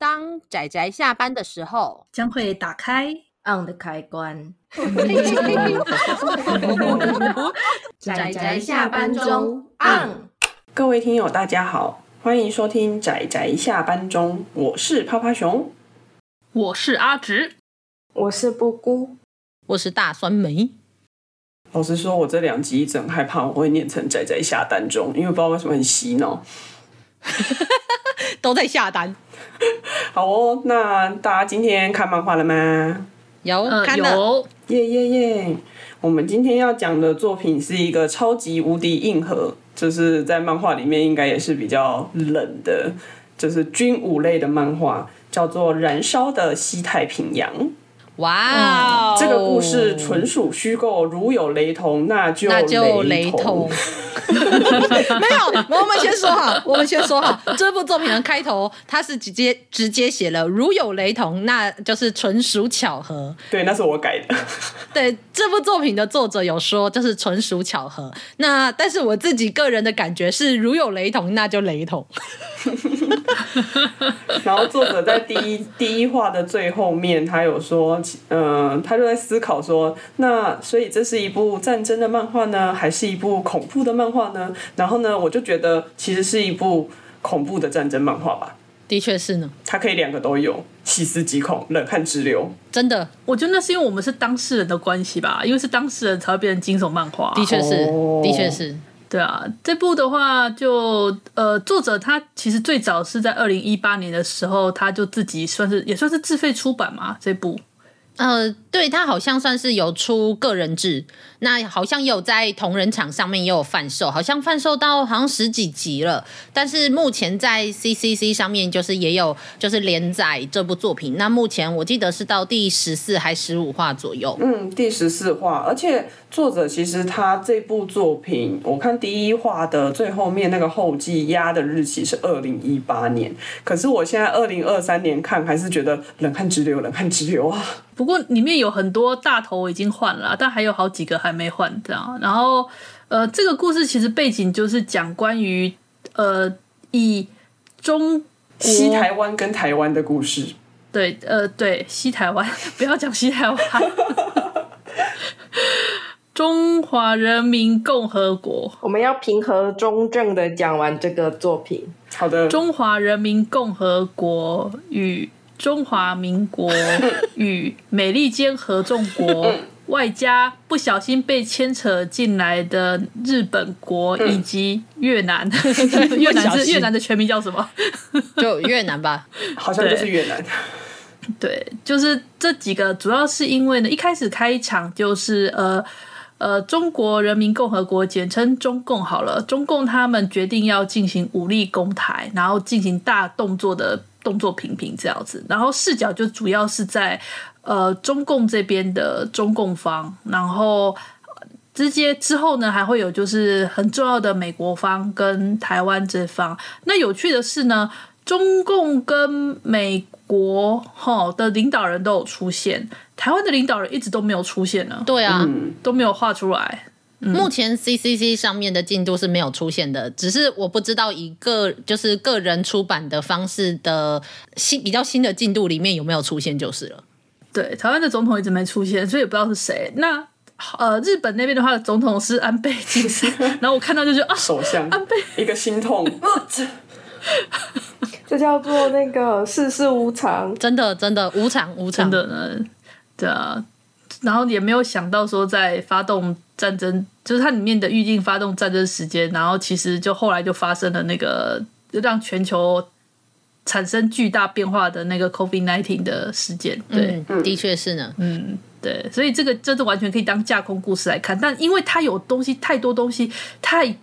当仔仔下班的时候，将会打开 on 的开关。仔仔下班中 on。各位听友，大家好，欢迎收听仔仔下班中，我是趴趴熊，我是阿直，我是布姑，我是大酸梅。老实说，我这两集一直很害怕我会念成仔仔下单中，因为不知道为什么很洗脑，都在下单。好哦，那大家今天看漫画了吗？有，呃、看了有，耶耶耶！我们今天要讲的作品是一个超级无敌硬核，就是在漫画里面应该也是比较冷的，就是军武类的漫画，叫做《燃烧的西太平洋》。哇、wow 嗯，这个故事纯属虚构，如有雷同，那就那就雷同。没有，我们先说好，我们先说好，这部作品的开头，它是直接直接写了“如有雷同”，那就是纯属巧合。对，那是我改的。对，这部作品的作者有说，就是纯属巧合。那但是我自己个人的感觉是，如有雷同，那就雷同。然后作者在第一第一话的最后面，他有说，嗯、呃，他就在思考说，那所以这是一部战争的漫画呢，还是一部恐怖的漫画呢？然后呢，我就觉得其实是一部恐怖的战争漫画吧。的确是呢，它可以两个都有，细思极恐，冷汗直流。真的，我觉得那是因为我们是当事人的关系吧，因为是当事人才会变成惊悚漫画。的确是，哦、的确是。对啊，这部的话就呃，作者他其实最早是在二零一八年的时候，他就自己算是也算是自费出版嘛，这部。呃，对，他好像算是有出个人制，那好像有在同人场上面也有贩售，好像贩售到好像十几集了。但是目前在 CCC 上面就是也有就是连载这部作品，那目前我记得是到第十四还十五话左右。嗯，第十四话，而且作者其实他这部作品，我看第一话的最后面那个后记压的日期是二零一八年，可是我现在二零二三年看还是觉得冷汗直流，冷汗直流啊。不过里面有很多大头已经换了，但还有好几个还没换，这样。然后，呃，这个故事其实背景就是讲关于呃以中西台湾跟台湾的故事。对，呃，对，西台湾，不要讲西台湾，中华人民共和国。我们要平和中正的讲完这个作品。好的，中华人民共和国与。中华民国 与美利坚合众国，外加不小心被牵扯进来的日本国以及越南，越南是越南的全名叫什么？就越南吧，好像就是越南。对，就是这几个，主要是因为呢，一开始开场就是呃呃，中国人民共和国，简称中共好了，中共他们决定要进行武力攻台，然后进行大动作的。动作频频这样子，然后视角就主要是在呃中共这边的中共方，然后直接之后呢还会有就是很重要的美国方跟台湾这方。那有趣的是呢，中共跟美国哈的领导人都有出现，台湾的领导人一直都没有出现呢。对啊，都没有画出来。嗯、目前 CCC 上面的进度是没有出现的，只是我不知道一个就是个人出版的方式的新比较新的进度里面有没有出现就是了。对，台湾的总统一直没出现，所以也不知道是谁。那呃，日本那边的话，总统是安倍晋三，然后我看到就觉得啊，首相。安倍。一个心痛，这叫做那个世事无常，真的真的无常无常。的呢，对啊。然后也没有想到说在发动战争，就是它里面的预定发动战争时间，然后其实就后来就发生了那个让全球产生巨大变化的那个 COVID-19 的事件。对，嗯，的确是呢。嗯，对，所以这个真的完全可以当架空故事来看，但因为它有东西太多东西，太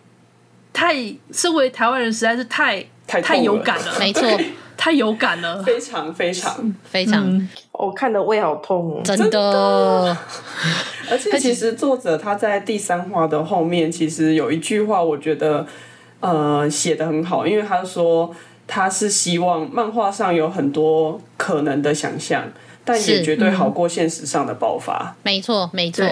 太身为台湾人实在是太太，太有感了，没错。太有感了，非常非常。非常，嗯、我看的胃好痛哦，真的。而且其实作者他在第三话的后面，其实有一句话，我觉得呃写的很好，因为他说他是希望漫画上有很多可能的想象，但也绝对好过现实上的爆发。没错，没错。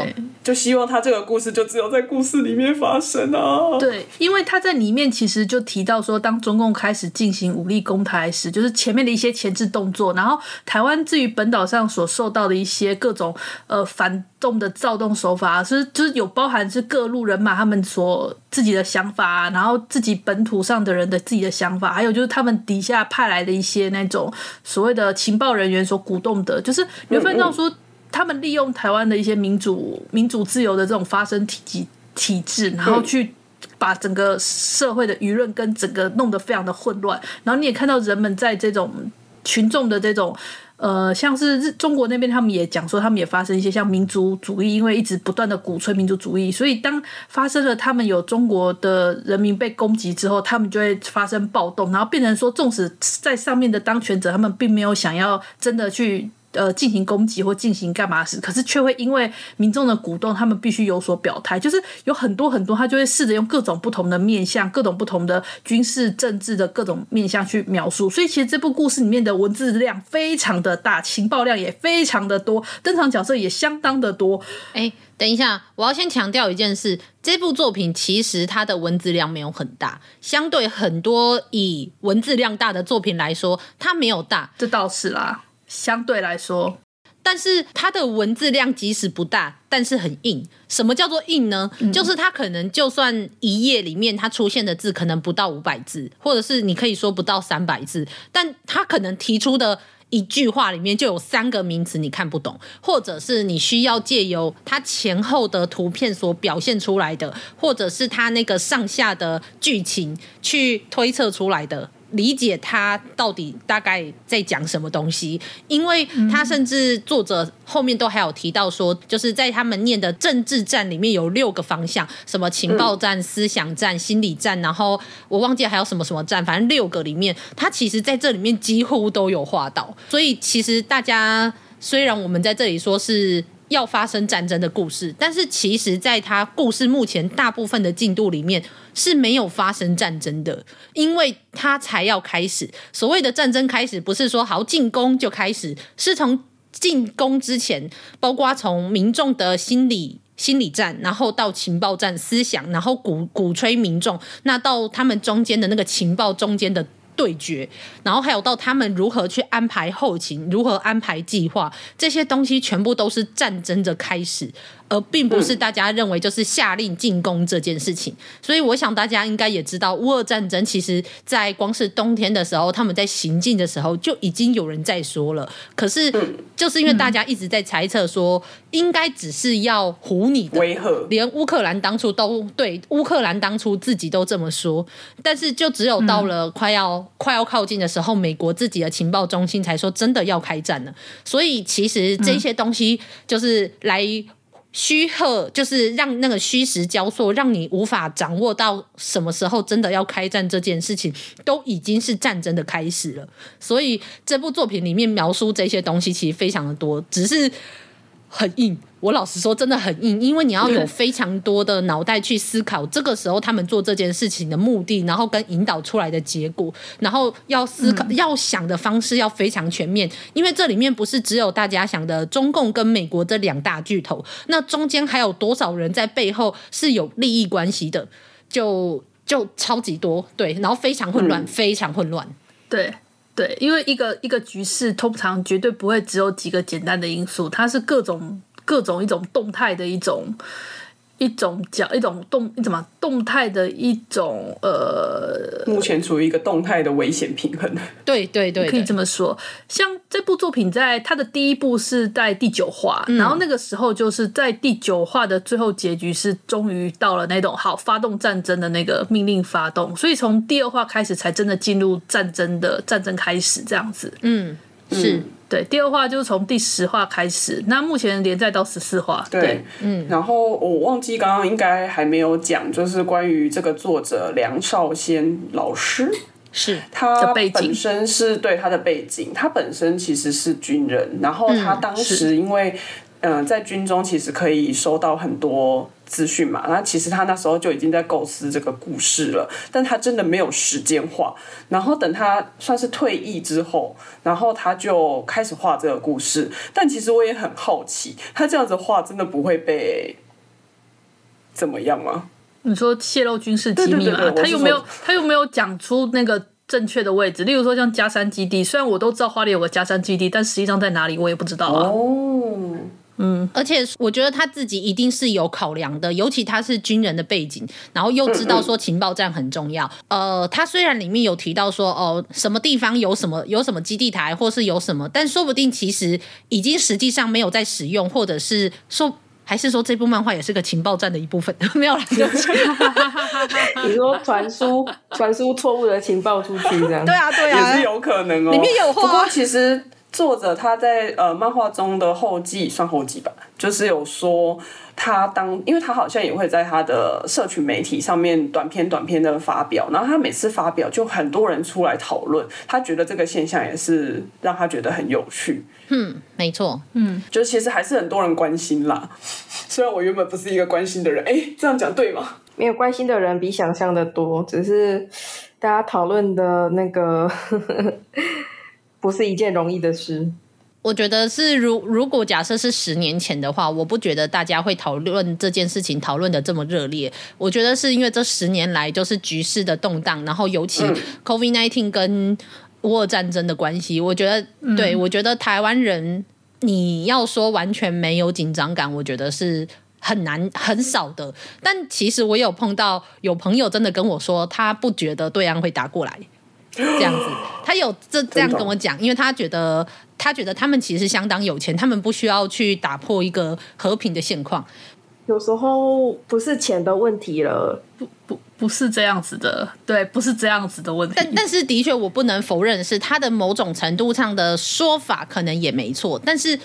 就希望他这个故事就只有在故事里面发生啊。对，因为他在里面其实就提到说，当中共开始进行武力攻台时，就是前面的一些前置动作，然后台湾至于本岛上所受到的一些各种呃反动的躁动手法，是就是有包含是各路人马他们所自己的想法啊，然后自己本土上的人的自己的想法，还有就是他们底下派来的一些那种所谓的情报人员所鼓动的，就是你会发现到说。他们利用台湾的一些民主、民主自由的这种发声体体体制，然后去把整个社会的舆论跟整个弄得非常的混乱。然后你也看到人们在这种群众的这种呃，像是中国那边，他们也讲说，他们也发生一些像民族主义，因为一直不断的鼓吹民族主义，所以当发生了他们有中国的人民被攻击之后，他们就会发生暴动，然后变成说，纵使在上面的当权者，他们并没有想要真的去。呃，进行攻击或进行干嘛时，可是却会因为民众的鼓动，他们必须有所表态。就是有很多很多，他就会试着用各种不同的面向、各种不同的军事政治的各种面向去描述。所以，其实这部故事里面的文字量非常的大，情报量也非常的多，登场角色也相当的多。哎，等一下，我要先强调一件事：这部作品其实它的文字量没有很大，相对很多以文字量大的作品来说，它没有大。这倒是啦。相对来说，但是它的文字量即使不大，但是很硬。什么叫做硬呢？嗯、就是它可能就算一页里面它出现的字可能不到五百字，或者是你可以说不到三百字，但它可能提出的一句话里面就有三个名词你看不懂，或者是你需要借由它前后的图片所表现出来的，或者是它那个上下的剧情去推测出来的。理解他到底大概在讲什么东西，因为他甚至作者后面都还有提到说，就是在他们念的政治战里面有六个方向，什么情报战、思想战、心理战，然后我忘记还有什么什么战，反正六个里面，他其实在这里面几乎都有画到。所以其实大家虽然我们在这里说是。要发生战争的故事，但是其实，在他故事目前大部分的进度里面是没有发生战争的，因为他才要开始。所谓的战争开始，不是说好进攻就开始，是从进攻之前，包括从民众的心理心理战，然后到情报战、思想，然后鼓鼓吹民众，那到他们中间的那个情报中间的。对决，然后还有到他们如何去安排后勤，如何安排计划，这些东西全部都是战争的开始。而并不是大家认为就是下令进攻这件事情，嗯、所以我想大家应该也知道，乌俄战争其实，在光是冬天的时候，他们在行进的时候就已经有人在说了。可是，就是因为大家一直在猜测说，应该只是要唬你的，连乌克兰当初都对，乌克兰当初自己都这么说，但是就只有到了快要、嗯、快要靠近的时候，美国自己的情报中心才说真的要开战了。所以，其实这些东西就是来。虚贺就是让那个虚实交错，让你无法掌握到什么时候真的要开战这件事情，都已经是战争的开始了。所以这部作品里面描述这些东西其实非常的多，只是很硬。我老实说，真的很硬，因为你要有非常多的脑袋去思考，这个时候他们做这件事情的目的，然后跟引导出来的结果，然后要思考、要想的方式要非常全面，因为这里面不是只有大家想的中共跟美国这两大巨头，那中间还有多少人在背后是有利益关系的，就就超级多，对，然后非常混乱，非常混乱，对对，因为一个一个局势通常绝对不会只有几个简单的因素，它是各种。各种一种动态的一种一种角一种动怎么动态的一种呃，目前处于一个动态的危险平衡。对对对，可以这么说。像这部作品在它的第一部是在第九话，嗯、然后那个时候就是在第九话的最后结局是终于到了那种好发动战争的那个命令发动，所以从第二话开始才真的进入战争的战争开始这样子。嗯，是。嗯对，第二话就是从第十话开始，那目前连载到十四话。对，对。嗯，然后我忘记刚刚应该还没有讲，就是关于这个作者梁少先老师，是。他本身是对他的背景，他本身其实是军人，然后他当时因为嗯、呃，在军中其实可以收到很多资讯嘛。那其实他那时候就已经在构思这个故事了，但他真的没有时间画。然后等他算是退役之后，然后他就开始画这个故事。但其实我也很好奇，他这样子画真的不会被怎么样吗？你说泄露军事机密吗？他又没有他又没有讲出那个正确的位置？例如说像加山基地，虽然我都知道花莲有个加山基地，但实际上在哪里我也不知道啊。哦。嗯，而且我觉得他自己一定是有考量的，尤其他是军人的背景，然后又知道说情报站很重要。嗯嗯呃，他虽然里面有提到说哦，什么地方有什么有什么基地台，或是有什么，但说不定其实已经实际上没有在使用，或者是说还是说这部漫画也是个情报站的一部分，没有啦，对不起。你说传输传输错误的情报出去这样？对啊，对啊，也是有可能哦。里面有话，不过其实。作者他在呃漫画中的后记算后记吧，就是有说他当，因为他好像也会在他的社群媒体上面短篇短篇的发表，然后他每次发表就很多人出来讨论，他觉得这个现象也是让他觉得很有趣。嗯，没错，嗯，就其实还是很多人关心啦。虽然我原本不是一个关心的人，哎，这样讲对吗？没有关心的人比想象的多，只是大家讨论的那个。不是一件容易的事。我觉得是，如如果假设是十年前的话，我不觉得大家会讨论这件事情讨论的这么热烈。我觉得是因为这十年来就是局势的动荡，然后尤其 COVID nineteen 跟乌俄战争的关系，我觉得，嗯、对，我觉得台湾人你要说完全没有紧张感，我觉得是很难很少的。但其实我有碰到有朋友真的跟我说，他不觉得对岸会打过来。这样子，他有这这样跟我讲，因为他觉得他觉得他们其实相当有钱，他们不需要去打破一个和平的现况。有时候不是钱的问题了，不不不是这样子的，对，不是这样子的问题。但但是的确，我不能否认是他的某种程度上的说法可能也没错。但是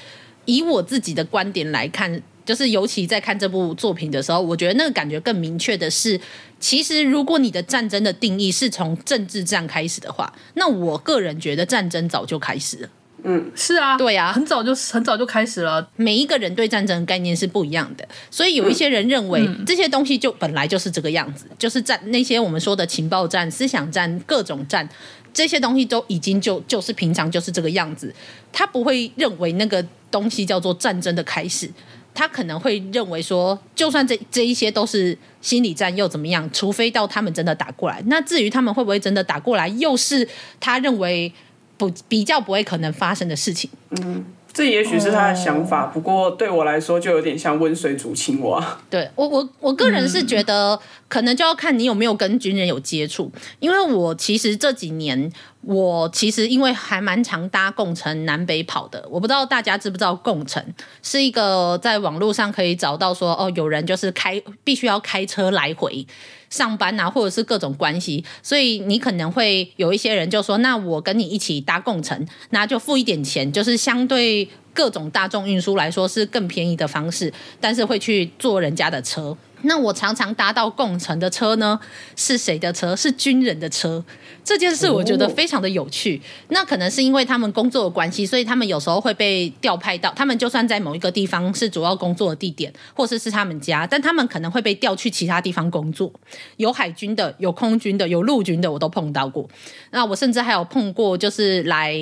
以我自己的观点来看。就是尤其在看这部作品的时候，我觉得那个感觉更明确的是，其实如果你的战争的定义是从政治战开始的话，那我个人觉得战争早就开始了。嗯，是啊，对啊，很早就很早就开始了。每一个人对战争的概念是不一样的，所以有一些人认为这些东西就本来就是这个样子，就是战那些我们说的情报战、思想战、各种战这些东西都已经就就是平常就是这个样子，他不会认为那个东西叫做战争的开始。他可能会认为说，就算这这一些都是心理战又怎么样？除非到他们真的打过来。那至于他们会不会真的打过来，又是他认为不比较不会可能发生的事情。嗯。这也许是他的想法，不过对我来说就有点像温水煮青蛙。对我，我我个人是觉得，可能就要看你有没有跟军人有接触，因为我其实这几年，我其实因为还蛮常搭共乘南北跑的，我不知道大家知不知道共乘是一个在网络上可以找到说，哦，有人就是开必须要开车来回。上班啊，或者是各种关系，所以你可能会有一些人就说：“那我跟你一起搭共乘，那就付一点钱，就是相对各种大众运输来说是更便宜的方式，但是会去坐人家的车。”那我常常搭到共乘的车呢，是谁的车？是军人的车。这件事我觉得非常的有趣。哦、那可能是因为他们工作的关系，所以他们有时候会被调派到。他们就算在某一个地方是主要工作的地点，或者是，是他们家，但他们可能会被调去其他地方工作。有海军的，有空军的，有陆军的，我都碰到过。那我甚至还有碰过，就是来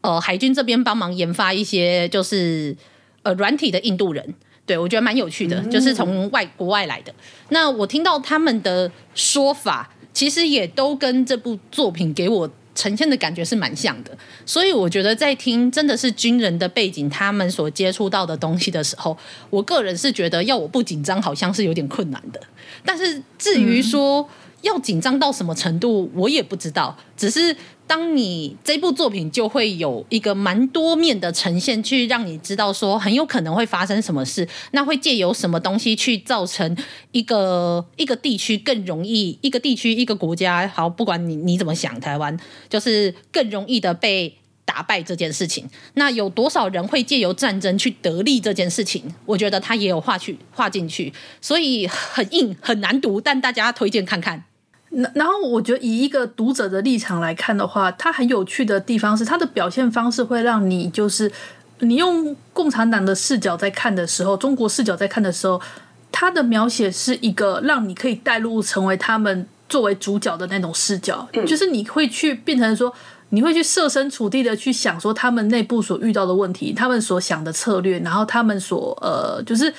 呃海军这边帮忙研发一些就是呃软体的印度人。对，我觉得蛮有趣的，就是从外国外来的。那我听到他们的说法，其实也都跟这部作品给我呈现的感觉是蛮像的。所以我觉得在听真的是军人的背景，他们所接触到的东西的时候，我个人是觉得要我不紧张，好像是有点困难的。但是至于说要紧张到什么程度，我也不知道，只是。当你这部作品就会有一个蛮多面的呈现，去让你知道说很有可能会发生什么事，那会借由什么东西去造成一个一个地区更容易，一个地区一个国家，好，不管你你怎么想，台湾就是更容易的被打败这件事情。那有多少人会借由战争去得利这件事情？我觉得他也有画去画进去，所以很硬很难读，但大家推荐看看。然后我觉得以一个读者的立场来看的话，它很有趣的地方是它的表现方式会让你就是你用共产党的视角在看的时候，中国视角在看的时候，它的描写是一个让你可以带入成为他们作为主角的那种视角，嗯、就是你会去变成说，你会去设身处地的去想说他们内部所遇到的问题，他们所想的策略，然后他们所呃，就是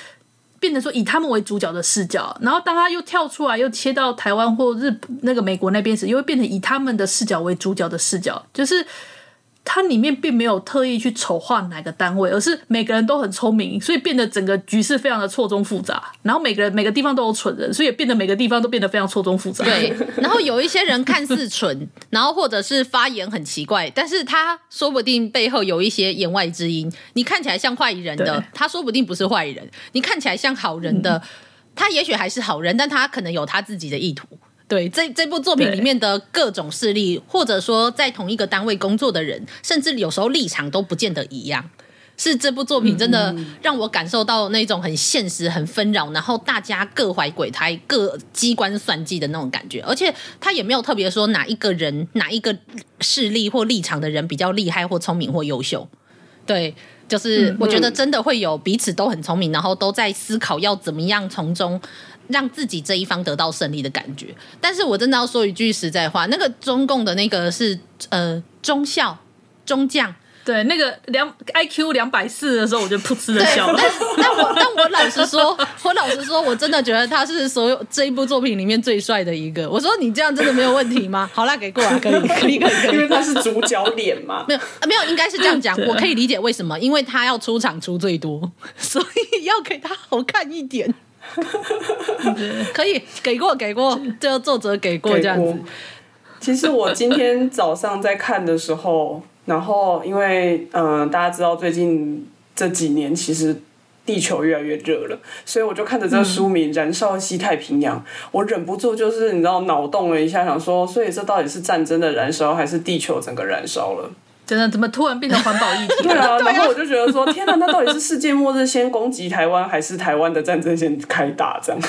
变成说以他们为主角的视角，然后当他又跳出来又切到台湾或日那个美国那边时，又会变成以他们的视角为主角的视角，就是。它里面并没有特意去丑化哪个单位，而是每个人都很聪明，所以变得整个局势非常的错综复杂。然后每个人每个地方都有蠢人，所以也变得每个地方都变得非常错综复杂。对，然后有一些人看似蠢，然后或者是发言很奇怪，但是他说不定背后有一些言外之音。你看起来像坏人的，他说不定不是坏人；你看起来像好人的，他也许还是好人，但他可能有他自己的意图。对，这这部作品里面的各种势力，或者说在同一个单位工作的人，甚至有时候立场都不见得一样。是这部作品真的让我感受到那种很现实、很纷扰，然后大家各怀鬼胎、各机关算计的那种感觉。而且他也没有特别说哪一个人、哪一个势力或立场的人比较厉害或聪明或优秀。对，就是我觉得真的会有彼此都很聪明，然后都在思考要怎么样从中。让自己这一方得到胜利的感觉，但是我真的要说一句实在话，那个中共的那个是呃中校中将，对，那个两 IQ 两百四的时候，我就噗嗤的笑了。但但我但我老实说，我老实说，我真的觉得他是所有这一部作品里面最帅的一个。我说你这样真的没有问题吗？好啦，给过来，可以可以可以，可以，因为他是主角脸嘛。没有没有，应该是这样讲，我可以理解为什么，因为他要出场出最多，所以要给他好看一点。可以给过给过，这个作者给过这样子。其实我今天早上在看的时候，然后因为嗯、呃，大家知道最近这几年其实地球越来越热了，所以我就看着这个书名《燃烧西太平洋》，嗯，我忍不住就是你知道脑洞了一下，想说，所以这到底是战争的燃烧，还是地球整个燃烧了？真的怎么突然变成环保议题？对啊，然后我就觉得说，天哪，那到底是世界末日先攻击台湾，还是台湾的战争先开打？这样？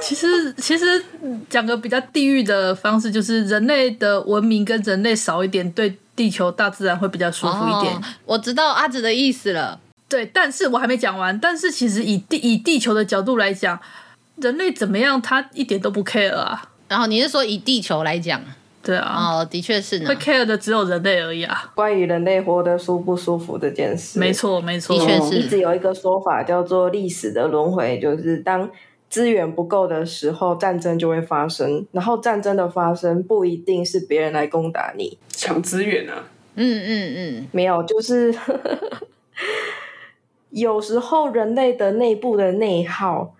其实，其实讲个比较地域的方式，就是人类的文明跟人类少一点，对地球大自然会比较舒服一点。哦，我知道阿紫的意思了。对，但是我还没讲完。但是其实以地以地球的角度来讲，人类怎么样，他一点都不 care 啊。然后你是说以地球来讲？对啊，哦，的确是呢。会 care 的只有人类而已啊。关于人类活得舒不舒服这件事，没错没错，的确是。一直有一个说法叫做历史的轮回，就是当资源不够的时候，战争就会发生。然后战争的发生不一定是别人来攻打你，抢资源啊。嗯嗯嗯，没有，就是 有时候人类的内部的内耗，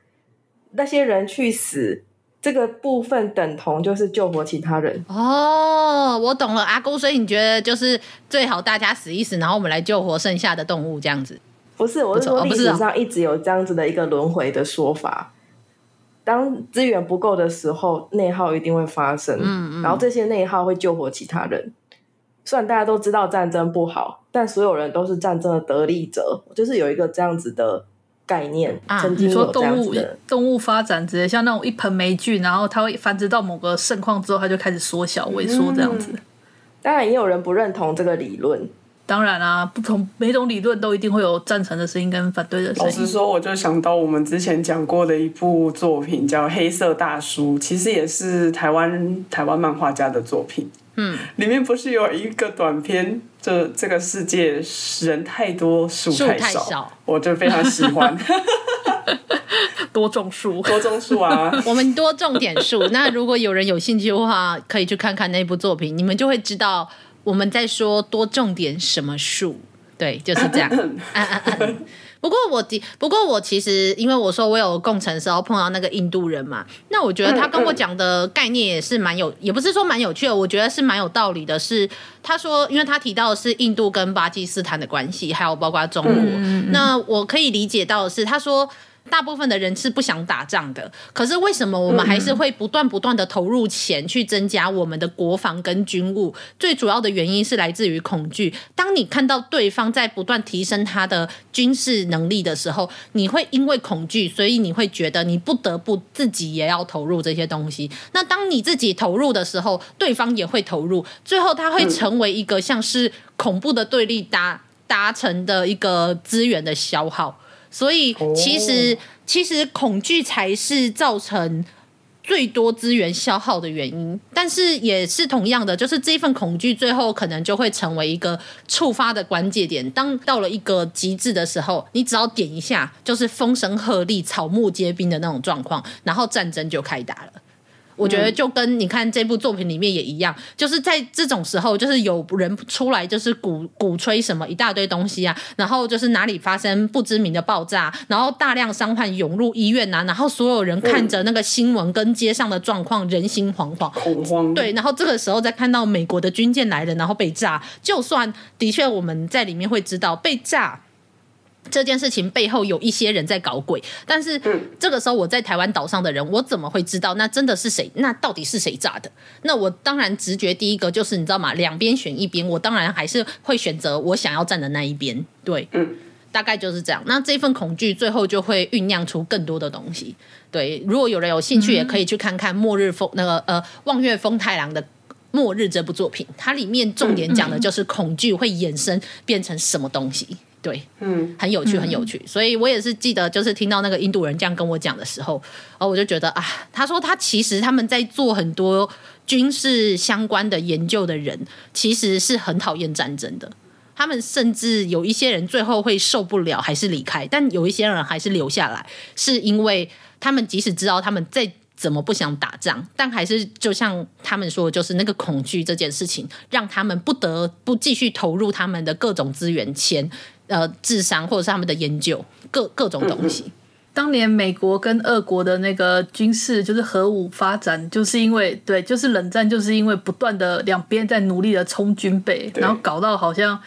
那些人去死。这个部分等同就是救活其他人哦，我懂了，阿公，所以你觉得就是最好大家死一死，然后我们来救活剩下的动物这样子？不是，我是说历史上一直有这样子的一个轮回的说法。当资源不够的时候，内耗一定会发生，嗯嗯，然后这些内耗会救活其他人。虽然大家都知道战争不好，但所有人都是战争的得利者，就是有一个这样子的。概念啊，你说动物动物发展之类，像那种一盆霉菌，然后它会繁殖到某个盛况之后，它就开始缩小萎缩这样子。嗯。当然，也有人不认同这个理论。当然啊，不同每种理论都一定会有赞成的声音跟反对的声音。老实说，我就想到我们之前讲过的一部作品，叫《黑色大叔》，其实也是台湾台湾漫画家的作品。嗯，里面不是有一个短片，这这个世界人太多树太，太少，我就非常喜欢。多种树，多种树啊！我们多种点树。那如果有人有兴趣的话，可以去看看那部作品，你们就会知道我们在说多种点什么树。对，就是这样。不过我的，不过我其实因为我说我有共乘的时候碰到那个印度人嘛，那我觉得他跟我讲的概念也是蛮有，也不是说蛮有趣的，我觉得是蛮有道理的。是他说，因为他提到的是印度跟巴基斯坦的关系，还有包括中国，那我可以理解到的是他说。大部分的人是不想打仗的，可是为什么我们还是会不断不断的投入钱去增加我们的国防跟军务？最主要的原因是来自于恐惧。当你看到对方在不断提升他的军事能力的时候，你会因为恐惧，所以你会觉得你不得不自己也要投入这些东西。那当你自己投入的时候，对方也会投入，最后他会成为一个像是恐怖的对立搭。达成的一个资源的消耗。所以其实、哦、其实恐惧才是造成。最多资源消耗的原因，但是也是同样的，就是这份恐惧最后可能就会成为一个触发的关键点。当到了一个极致的时候，你只要点一下，就是风声鹤唳、草木皆兵的那种状况，然后战争就开打了。我觉得就跟你看这部作品里面也一样，就是在这种时候，就是有人出来就是鼓鼓吹什么一大堆东西啊，然后就是哪里发生不知名的爆炸，然后大量伤患涌入医院啊，然后所有人看着那个新闻跟街上的状况，人心惶惶，恐慌。对，然后这个时候再看到美国的军舰来了，然后被炸，就算的确我们在里面会知道被炸。这件事情背后有一些人在搞鬼，但是这个时候我在台湾岛上的人，我怎么会知道那真的是谁？那到底是谁炸的？那我当然直觉第一个就是你知道吗？两边选一边，我当然还是会选择我想要站的那一边。对，大概就是这样。那这份恐惧最后就会酝酿出更多的东西。对，如果有人有兴趣，也可以去看看《末日风》那个呃望月风太郎的《末日》这部作品，它里面重点讲的就是恐惧会衍生变成什么东西。对，嗯，很有趣，很有趣，所以我也是记得，就是听到那个印度人这样跟我讲的时候，哦，我就觉得啊，他说他其实他们在做很多军事相关的研究的人，其实是很讨厌战争的。他们甚至有一些人最后会受不了，还是离开，但有一些人还是留下来，是因为他们即使知道他们再。怎么不想打仗？但还是就像他们说，就是那个恐惧这件事情，让他们不得不继续投入他们的各种资源、钱、呃、智商，或者是他们的研究，各各种东西。当年美国跟俄国的那个军事就是核武发展，就是因为对，就是冷战，就是因为不断的两边在努力的冲军备，然后搞到好像。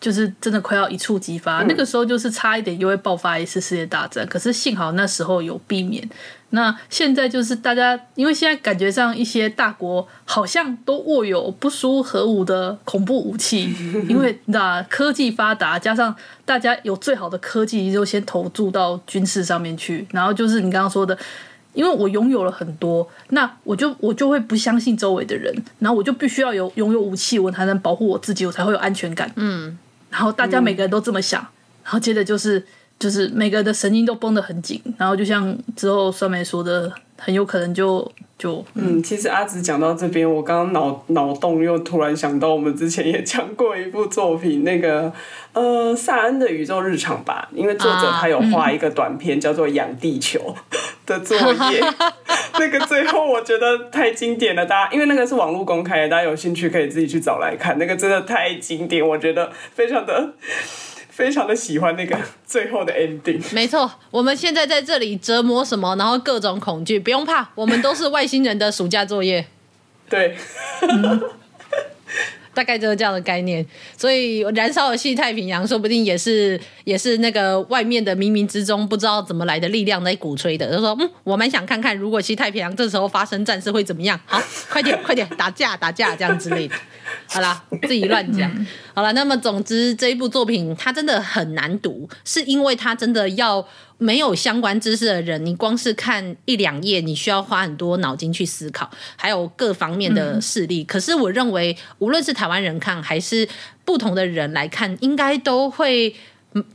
就是真的快要一触即发，那个时候就是差一点又会爆发一次世界大战，可是幸好那时候有避免。那现在就是大家，因为现在感觉上一些大国好像都握有不输核武的恐怖武器，因为你知道科技发达，加上大家有最好的科技，就先投注到军事上面去。然后就是你刚刚说的，因为我拥有了很多，那我就我就会不相信周围的人，然后我就必须要有拥有武器，我才能保护我自己，我才会有安全感。嗯。然后大家每个人都这么想，嗯、然后接着就是就是每个人的神经都绷得很紧，然后就像之后酸梅说的，很有可能就就嗯，嗯，其实阿紫讲到这边，我刚刚脑脑洞又突然想到，我们之前也讲过一部作品，那个呃萨恩的宇宙日常吧，因为作者他有画一个短片、啊、叫做《养地球》的作业，那个最后我觉得太经典了，大家因为那个是网络公开的，大家有兴趣可以自己去找来看，那个真的太经典，我觉得非常的。非常的喜欢那个 最后的 ending。没错，我们现在在这里折磨什么，然后各种恐惧，不用怕，我们都是外星人的暑假作业。对。嗯大概就是这样的概念，所以燃烧的西太平洋说不定也是也是那个外面的冥冥之中不知道怎么来的力量在鼓吹的。就说嗯，我蛮想看看如果西太平洋这时候发生战事会怎么样。好，快点快点打架打架这样之类的。好啦，自己乱讲。好了，那么总之这一部作品它真的很难读，是因为它真的要。没有相关知识的人，你光是看一两页，你需要花很多脑筋去思考，还有各方面的事例。嗯、可是我认为，无论是台湾人看，还是不同的人来看，应该都会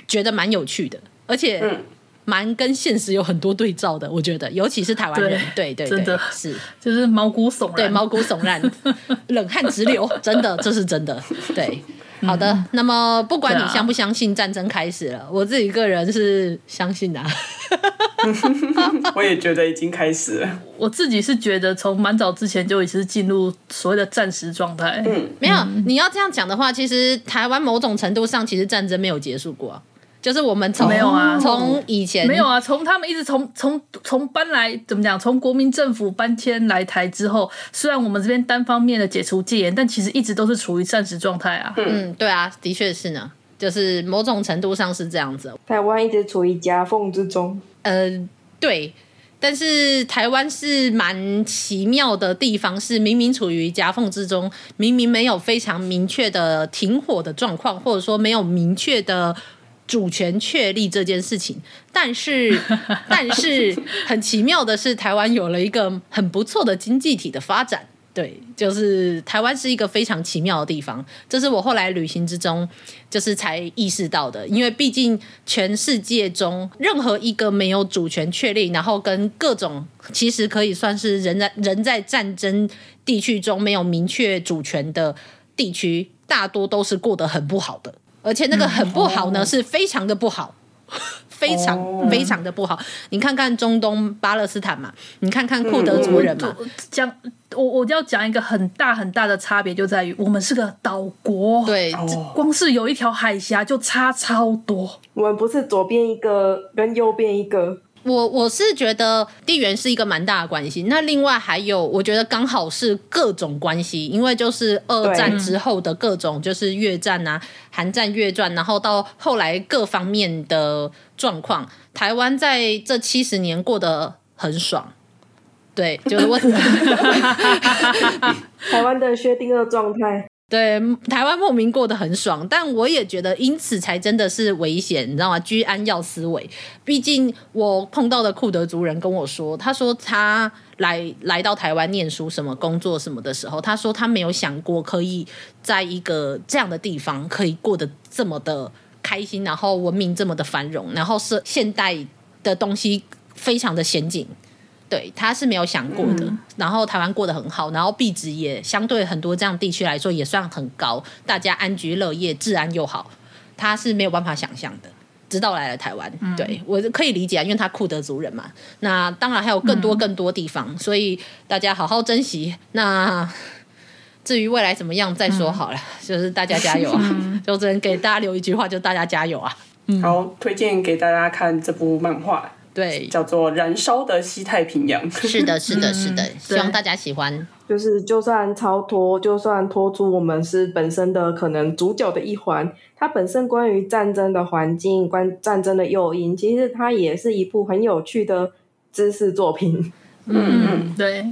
觉得蛮有趣的，而且蛮跟现实有很多对照的。我觉得，尤其是台湾人，对对，对对，真的。是。就是毛骨悚然，对毛骨悚然，冷汗直流，真的，这是真的，对。好的，那么不管你相不相信战争开始了，啊、我自己个人是相信的、啊。我也觉得已经开始了。我自己是觉得从蛮早之前就已经是进入所谓的战时状态。嗯，没有，你要这样讲的话，其实台湾某种程度上其实战争没有结束过、啊。就是我们从没有啊，从以前没有啊，从他们一直从从从搬来怎么讲，从国民政府搬迁来台之后，虽然我们这边单方面的解除戒严，但其实一直都是处于战时状态啊。嗯，对啊，的确是呢，就是某种程度上是这样子。台湾一直处于夹缝之中。呃，对，但是台湾是蛮奇妙的地方，是明明处于夹缝之中，明明没有非常明确的停火的状况，或者说没有明确的。主权确立这件事情，但是 但是很奇妙的是，台湾有了一个很不错的经济体的发展，对，就是台湾是一个非常奇妙的地方，这是我后来旅行之中就是才意识到的。因为毕竟全世界中任何一个没有主权确立，然后跟各种其实可以算是人在人在战争地区中没有明确主权的地区，大多都是过得很不好的，而且那个很不好呢，是非常的不好。非常、oh. 非常的不好，你看看中东巴勒斯坦嘛，你看看库德族人嘛，讲、嗯、我我要讲一个很大很大的差别，就在于我们是个岛国，对，光是有一条海峡就差超多，我们不是左边一个跟右边一个。我我是觉得地缘是一个蛮大的关系，那另外还有，我觉得刚好是各种关系，因为就是二战之后的各种，就是越战啊、韩战、越战，然后到后来各方面的状况，台湾在这七十年过得很爽，对，就是我 台湾的薛定谔状态。对，台湾莫名过得很爽，但我也觉得因此才真的是危险，你知道吗？居安要思危。毕竟我碰到的库德族人跟我说，他说他来来到台湾念书、什么工作什么的时候，他说他没有想过可以在一个这样的地方可以过得这么的开心，然后文明这么的繁荣，然后是现代的东西非常的先进。对，他是没有想过的。嗯、然后台湾过得很好，然后币值也相对很多这样地区来说也算很高，大家安居乐业，治安又好，他是没有办法想象的。直到来了台湾，嗯、对我可以理解，因为他库德族人嘛。那当然还有更多更多地方，嗯、所以大家好好珍惜。那至于未来怎么样再说好了，嗯、就是大家加油啊！嗯、就只能给大家留一句话，就大家加油啊！嗯、好，推荐给大家看这部漫画。对，叫做《燃烧的西太平洋》。是的，是的，是的，希望大家喜欢。就是，就算超脱，就算脱出我们是本身的可能主角的一环，它本身关于战争的环境、关战争的诱因，其实它也是一部很有趣的知识作品。嗯，嗯对，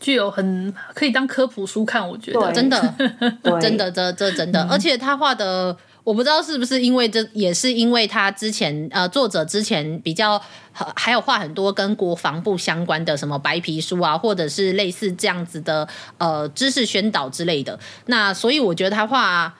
具有很可以当科普书看，我觉得真的，真的，这这真的，嗯、而且他画的。我不知道是不是因为这也是因为他之前呃作者之前比较还有画很多跟国防部相关的什么白皮书啊，或者是类似这样子的呃知识宣导之类的，那所以我觉得他画。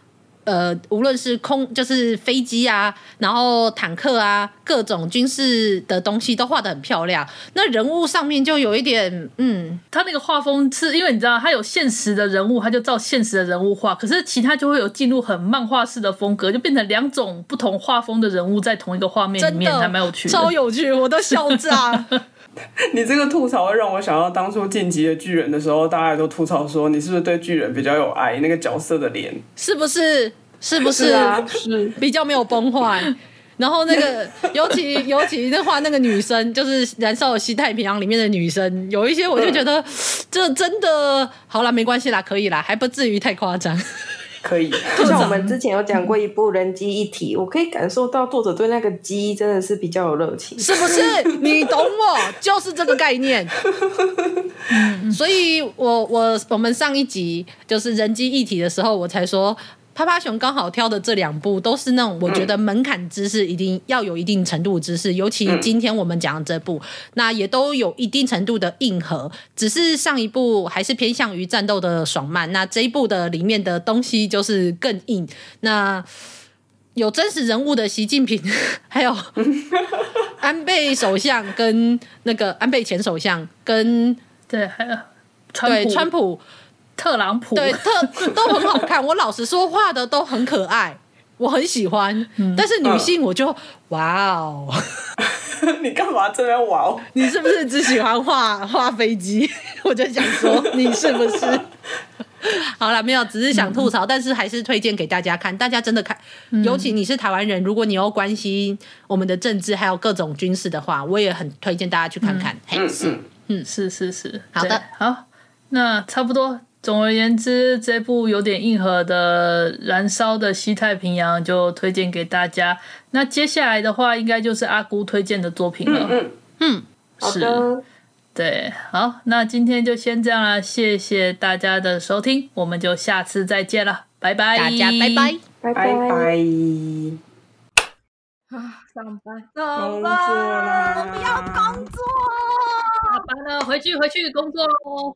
呃，无论是空就是飞机啊，然后坦克啊，各种军事的东西都画的很漂亮。那人物上面就有一点，嗯，他那个画风是因为你知道，他有现实的人物，他就照现实的人物画。可是其他就会有进入很漫画式的风格，就变成两种不同画风的人物在同一个画面里面，还蛮有趣的，超有趣，我都笑炸。你这个吐槽会让我想到当初晋级的巨人的时候，大家都吐槽说你是不是对巨人比较有爱？那个角色的脸是不是？是不是？是啊，是比较没有崩坏。然后那个，尤其 尤其那画那个女生，就是《燃烧的西太平洋》里面的女生，有一些我就觉得这真的好了，没关系啦，可以啦，还不至于太夸张。可以，就像我们之前有讲过一部《人机一体》，我可以感受到作者对那个机真的是比较有热情，是不是？你懂我，就是这个概念。嗯，所以我我我们上一集就是《人机一体》的时候，我才说。趴趴熊刚好挑的这两部都是那种我觉得门槛知识一定要有一定程度的知识，尤其今天我们讲的这部，那也都有一定程度的硬核。只是上一部还是偏向于战斗的爽漫，那这一部的里面的东西就是更硬。那有真实人物的习近平，还有 安倍首相跟那个安倍前首相跟对，还有对川普。特朗普对特 都很好看，我老实说画的都很可爱，我很喜欢。嗯、但是女性我就、嗯、哇哦，你干嘛这样哇哦？你是不是只喜欢画画飞机？我就想说你是不是？好了，没有，只是想吐槽，嗯、但是还是推荐给大家看。大家真的看，嗯、尤其你是台湾人，如果你又关心我们的政治还有各种军事的话，我也很推荐大家去看看。嗯，嘿是，嗯，是是是，好的，好，那差不多。总而言之，这部有点硬核的《燃烧的西太平洋》就推荐给大家。那接下来的话，应该就是阿姑推荐的作品了。嗯，嗯。是，对，好，那今天就先这样啦，谢谢大家的收听，我们就下次再见了，拜拜，大家拜拜，拜拜，拜拜。啊，上班，上班，我不要工作，下班了，回去，回去工作喽。